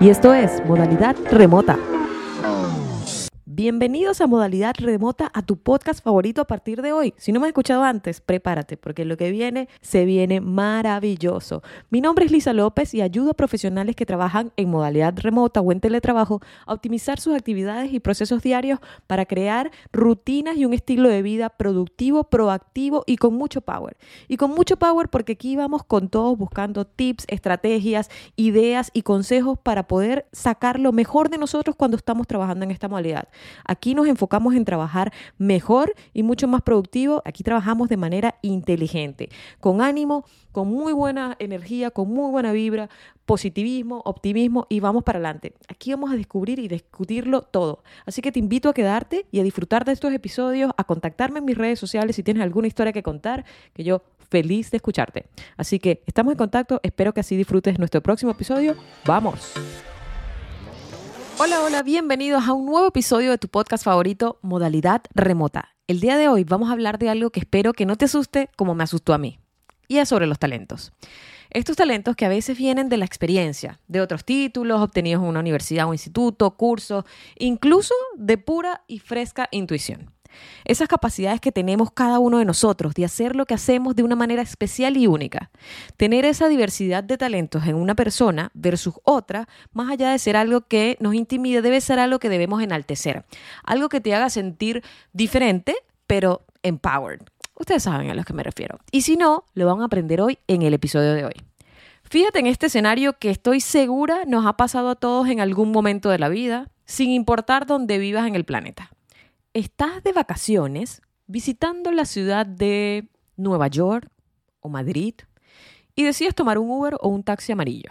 Y esto es Modalidad Remota. Bienvenidos a Modalidad Remota, a tu podcast favorito a partir de hoy. Si no me has escuchado antes, prepárate, porque lo que viene se viene maravilloso. Mi nombre es Lisa López y ayudo a profesionales que trabajan en modalidad remota o en teletrabajo a optimizar sus actividades y procesos diarios para crear rutinas y un estilo de vida productivo, proactivo y con mucho power. Y con mucho power porque aquí vamos con todos buscando tips, estrategias, ideas y consejos para poder sacar lo mejor de nosotros cuando estamos trabajando en esta modalidad. Aquí nos enfocamos en trabajar mejor y mucho más productivo. Aquí trabajamos de manera inteligente, con ánimo, con muy buena energía, con muy buena vibra, positivismo, optimismo y vamos para adelante. Aquí vamos a descubrir y discutirlo todo. Así que te invito a quedarte y a disfrutar de estos episodios, a contactarme en mis redes sociales si tienes alguna historia que contar, que yo feliz de escucharte. Así que estamos en contacto, espero que así disfrutes nuestro próximo episodio. ¡Vamos! Hola, hola, bienvenidos a un nuevo episodio de tu podcast favorito, Modalidad Remota. El día de hoy vamos a hablar de algo que espero que no te asuste como me asustó a mí. Y es sobre los talentos. Estos talentos que a veces vienen de la experiencia, de otros títulos obtenidos en una universidad o instituto, cursos, incluso de pura y fresca intuición. Esas capacidades que tenemos cada uno de nosotros de hacer lo que hacemos de una manera especial y única. Tener esa diversidad de talentos en una persona versus otra, más allá de ser algo que nos intimide, debe ser algo que debemos enaltecer. Algo que te haga sentir diferente, pero empowered. Ustedes saben a lo que me refiero. Y si no, lo van a aprender hoy en el episodio de hoy. Fíjate en este escenario que estoy segura nos ha pasado a todos en algún momento de la vida, sin importar dónde vivas en el planeta estás de vacaciones visitando la ciudad de Nueva York o Madrid y decides tomar un Uber o un taxi amarillo.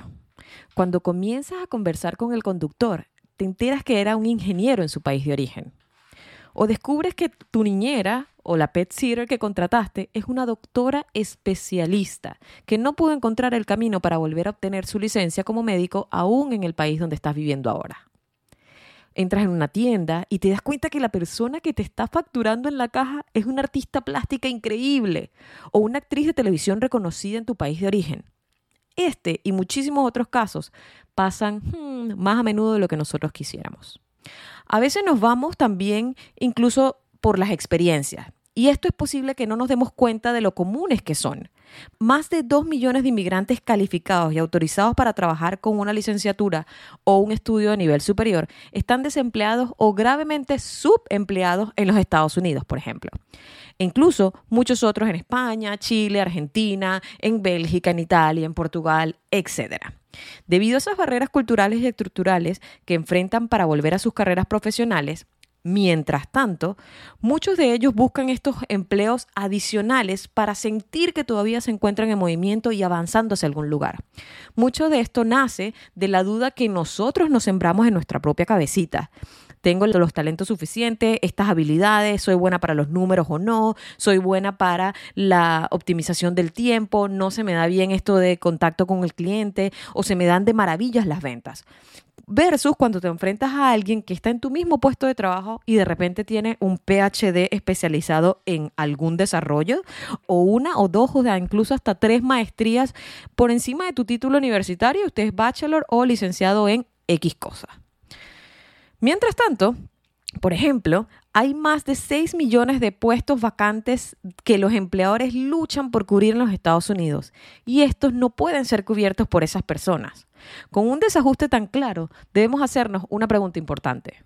Cuando comienzas a conversar con el conductor, te enteras que era un ingeniero en su país de origen. O descubres que tu niñera o la pet sitter que contrataste es una doctora especialista que no pudo encontrar el camino para volver a obtener su licencia como médico aún en el país donde estás viviendo ahora entras en una tienda y te das cuenta que la persona que te está facturando en la caja es una artista plástica increíble o una actriz de televisión reconocida en tu país de origen. Este y muchísimos otros casos pasan hmm, más a menudo de lo que nosotros quisiéramos. A veces nos vamos también incluso por las experiencias. Y esto es posible que no nos demos cuenta de lo comunes que son. Más de 2 millones de inmigrantes calificados y autorizados para trabajar con una licenciatura o un estudio de nivel superior están desempleados o gravemente subempleados en los Estados Unidos, por ejemplo. E incluso muchos otros en España, Chile, Argentina, en Bélgica, en Italia, en Portugal, etc. Debido a esas barreras culturales y estructurales que enfrentan para volver a sus carreras profesionales, Mientras tanto, muchos de ellos buscan estos empleos adicionales para sentir que todavía se encuentran en movimiento y avanzando hacia algún lugar. Mucho de esto nace de la duda que nosotros nos sembramos en nuestra propia cabecita tengo los talentos suficientes, estas habilidades, soy buena para los números o no, soy buena para la optimización del tiempo, no se me da bien esto de contacto con el cliente o se me dan de maravillas las ventas versus cuando te enfrentas a alguien que está en tu mismo puesto de trabajo y de repente tiene un PhD especializado en algún desarrollo o una o dos o incluso hasta tres maestrías por encima de tu título universitario, usted es bachelor o licenciado en X cosa. Mientras tanto, por ejemplo, hay más de 6 millones de puestos vacantes que los empleadores luchan por cubrir en los Estados Unidos y estos no pueden ser cubiertos por esas personas. Con un desajuste tan claro, debemos hacernos una pregunta importante.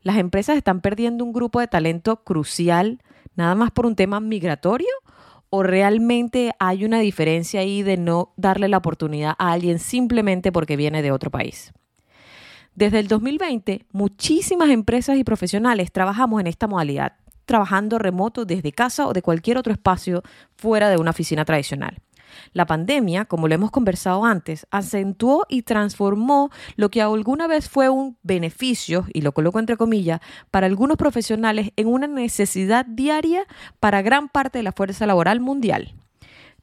¿Las empresas están perdiendo un grupo de talento crucial nada más por un tema migratorio? ¿O realmente hay una diferencia ahí de no darle la oportunidad a alguien simplemente porque viene de otro país? Desde el 2020, muchísimas empresas y profesionales trabajamos en esta modalidad, trabajando remoto desde casa o de cualquier otro espacio fuera de una oficina tradicional. La pandemia, como lo hemos conversado antes, acentuó y transformó lo que alguna vez fue un beneficio, y lo coloco entre comillas, para algunos profesionales en una necesidad diaria para gran parte de la fuerza laboral mundial.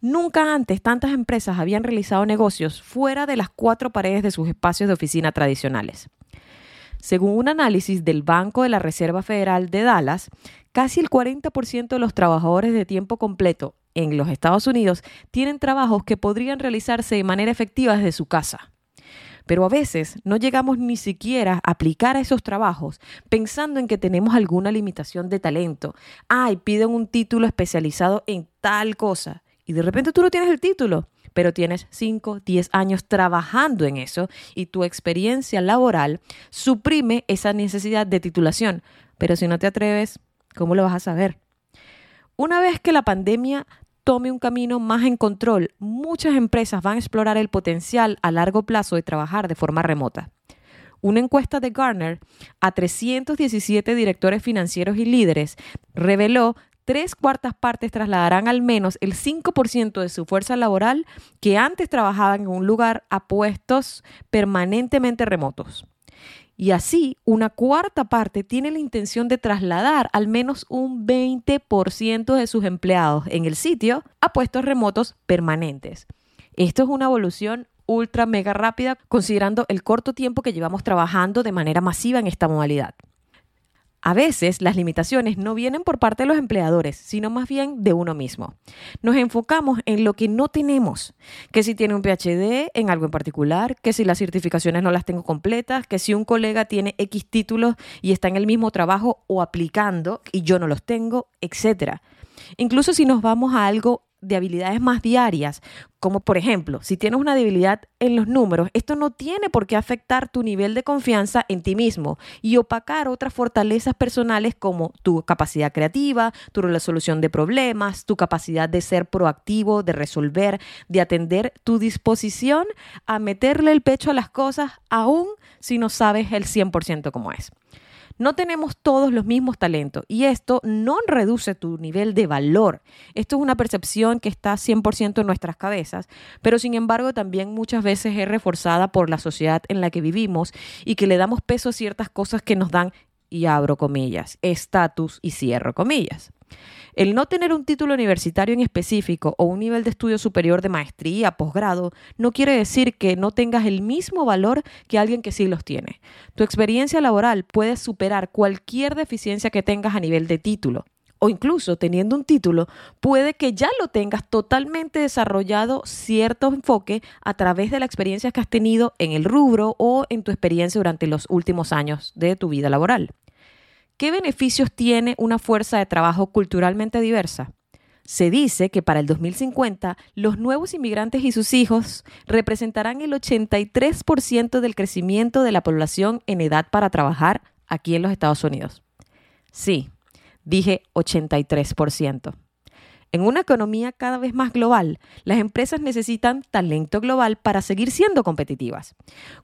Nunca antes tantas empresas habían realizado negocios fuera de las cuatro paredes de sus espacios de oficina tradicionales. Según un análisis del Banco de la Reserva Federal de Dallas, casi el 40% de los trabajadores de tiempo completo en los Estados Unidos tienen trabajos que podrían realizarse de manera efectiva desde su casa. Pero a veces no llegamos ni siquiera a aplicar a esos trabajos pensando en que tenemos alguna limitación de talento. Ay, piden un título especializado en tal cosa. Y de repente tú no tienes el título, pero tienes 5, 10 años trabajando en eso y tu experiencia laboral suprime esa necesidad de titulación. Pero si no te atreves, ¿cómo lo vas a saber? Una vez que la pandemia tome un camino más en control, muchas empresas van a explorar el potencial a largo plazo de trabajar de forma remota. Una encuesta de Garner a 317 directores financieros y líderes reveló tres cuartas partes trasladarán al menos el 5% de su fuerza laboral que antes trabajaban en un lugar a puestos permanentemente remotos y así una cuarta parte tiene la intención de trasladar al menos un 20% de sus empleados en el sitio a puestos remotos permanentes. Esto es una evolución ultra mega rápida considerando el corto tiempo que llevamos trabajando de manera masiva en esta modalidad. A veces las limitaciones no vienen por parte de los empleadores, sino más bien de uno mismo. Nos enfocamos en lo que no tenemos, que si tiene un PhD en algo en particular, que si las certificaciones no las tengo completas, que si un colega tiene X títulos y está en el mismo trabajo o aplicando y yo no los tengo, etc. Incluso si nos vamos a algo de habilidades más diarias, como por ejemplo, si tienes una debilidad en los números, esto no tiene por qué afectar tu nivel de confianza en ti mismo y opacar otras fortalezas personales como tu capacidad creativa, tu resolución de problemas, tu capacidad de ser proactivo, de resolver, de atender, tu disposición a meterle el pecho a las cosas aún si no sabes el 100% cómo es. No tenemos todos los mismos talentos y esto no reduce tu nivel de valor. Esto es una percepción que está 100% en nuestras cabezas, pero sin embargo también muchas veces es reforzada por la sociedad en la que vivimos y que le damos peso a ciertas cosas que nos dan, y abro comillas, estatus y cierro comillas. El no tener un título universitario en específico o un nivel de estudio superior de maestría, posgrado, no quiere decir que no tengas el mismo valor que alguien que sí los tiene. Tu experiencia laboral puede superar cualquier deficiencia que tengas a nivel de título. O incluso teniendo un título, puede que ya lo tengas totalmente desarrollado cierto enfoque a través de la experiencia que has tenido en el rubro o en tu experiencia durante los últimos años de tu vida laboral. ¿Qué beneficios tiene una fuerza de trabajo culturalmente diversa? Se dice que para el 2050 los nuevos inmigrantes y sus hijos representarán el 83% del crecimiento de la población en edad para trabajar aquí en los Estados Unidos. Sí, dije 83%. En una economía cada vez más global, las empresas necesitan talento global para seguir siendo competitivas.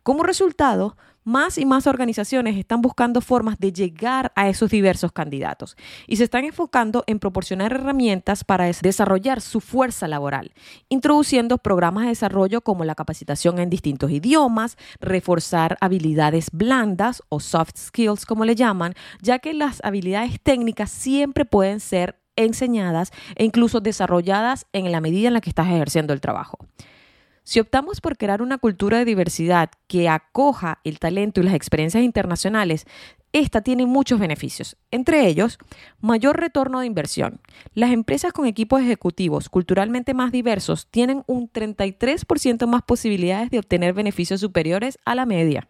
Como resultado, más y más organizaciones están buscando formas de llegar a esos diversos candidatos y se están enfocando en proporcionar herramientas para desarrollar su fuerza laboral, introduciendo programas de desarrollo como la capacitación en distintos idiomas, reforzar habilidades blandas o soft skills como le llaman, ya que las habilidades técnicas siempre pueden ser enseñadas e incluso desarrolladas en la medida en la que estás ejerciendo el trabajo. Si optamos por crear una cultura de diversidad que acoja el talento y las experiencias internacionales, esta tiene muchos beneficios, entre ellos mayor retorno de inversión. Las empresas con equipos ejecutivos culturalmente más diversos tienen un 33% más posibilidades de obtener beneficios superiores a la media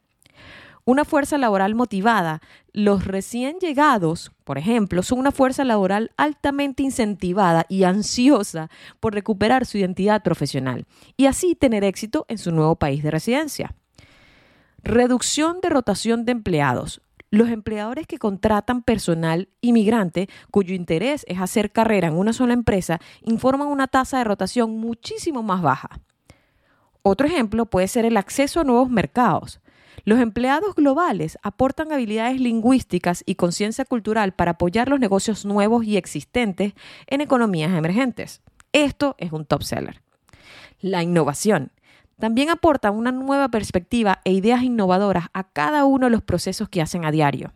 una fuerza laboral motivada. Los recién llegados, por ejemplo, son una fuerza laboral altamente incentivada y ansiosa por recuperar su identidad profesional y así tener éxito en su nuevo país de residencia. Reducción de rotación de empleados. Los empleadores que contratan personal inmigrante cuyo interés es hacer carrera en una sola empresa informan una tasa de rotación muchísimo más baja. Otro ejemplo puede ser el acceso a nuevos mercados. Los empleados globales aportan habilidades lingüísticas y conciencia cultural para apoyar los negocios nuevos y existentes en economías emergentes. Esto es un top seller. La innovación. También aporta una nueva perspectiva e ideas innovadoras a cada uno de los procesos que hacen a diario.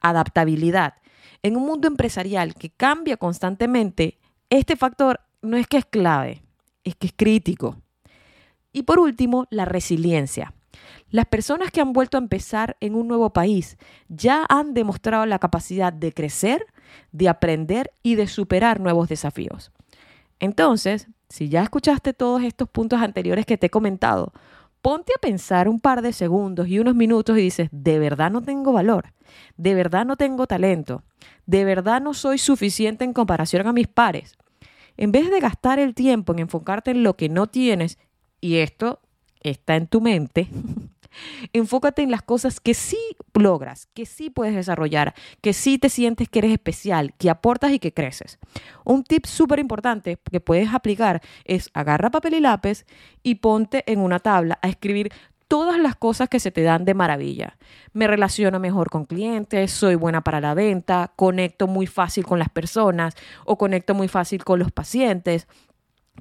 Adaptabilidad. En un mundo empresarial que cambia constantemente, este factor no es que es clave, es que es crítico. Y por último, la resiliencia. Las personas que han vuelto a empezar en un nuevo país ya han demostrado la capacidad de crecer, de aprender y de superar nuevos desafíos. Entonces, si ya escuchaste todos estos puntos anteriores que te he comentado, ponte a pensar un par de segundos y unos minutos y dices, de verdad no tengo valor, de verdad no tengo talento, de verdad no soy suficiente en comparación a mis pares. En vez de gastar el tiempo en enfocarte en lo que no tienes, y esto está en tu mente, Enfócate en las cosas que sí logras, que sí puedes desarrollar, que sí te sientes que eres especial, que aportas y que creces. Un tip súper importante que puedes aplicar es agarra papel y lápiz y ponte en una tabla a escribir todas las cosas que se te dan de maravilla. Me relaciono mejor con clientes, soy buena para la venta, conecto muy fácil con las personas o conecto muy fácil con los pacientes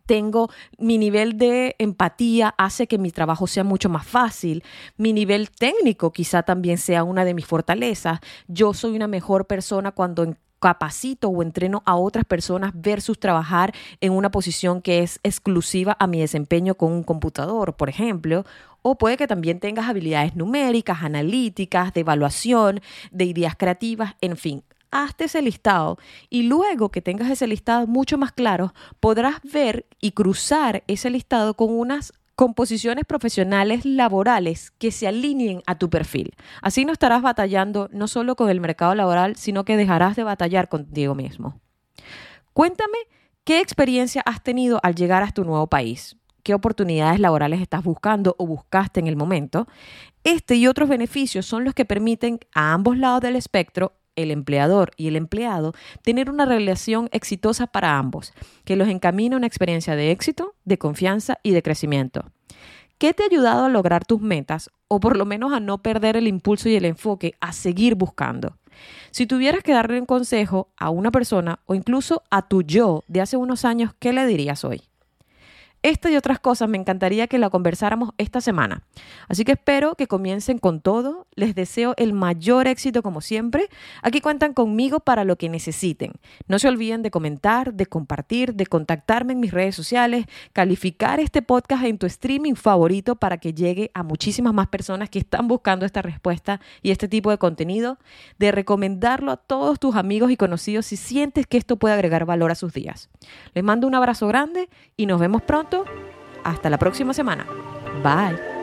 tengo mi nivel de empatía hace que mi trabajo sea mucho más fácil, mi nivel técnico quizá también sea una de mis fortalezas, yo soy una mejor persona cuando capacito o entreno a otras personas versus trabajar en una posición que es exclusiva a mi desempeño con un computador, por ejemplo, o puede que también tengas habilidades numéricas, analíticas, de evaluación, de ideas creativas, en fin hazte ese listado y luego que tengas ese listado mucho más claro, podrás ver y cruzar ese listado con unas composiciones profesionales laborales que se alineen a tu perfil. Así no estarás batallando no solo con el mercado laboral, sino que dejarás de batallar contigo mismo. Cuéntame qué experiencia has tenido al llegar a tu nuevo país qué oportunidades laborales estás buscando o buscaste en el momento. Este y otros beneficios son los que permiten a ambos lados del espectro el empleador y el empleado, tener una relación exitosa para ambos, que los encamine a una experiencia de éxito, de confianza y de crecimiento. ¿Qué te ha ayudado a lograr tus metas o por lo menos a no perder el impulso y el enfoque a seguir buscando? Si tuvieras que darle un consejo a una persona o incluso a tu yo de hace unos años, ¿qué le dirías hoy? Esta y otras cosas me encantaría que la conversáramos esta semana. Así que espero que comiencen con todo. Les deseo el mayor éxito como siempre. Aquí cuentan conmigo para lo que necesiten. No se olviden de comentar, de compartir, de contactarme en mis redes sociales, calificar este podcast en tu streaming favorito para que llegue a muchísimas más personas que están buscando esta respuesta y este tipo de contenido, de recomendarlo a todos tus amigos y conocidos si sientes que esto puede agregar valor a sus días. Les mando un abrazo grande y nos vemos pronto hasta la próxima semana. Bye.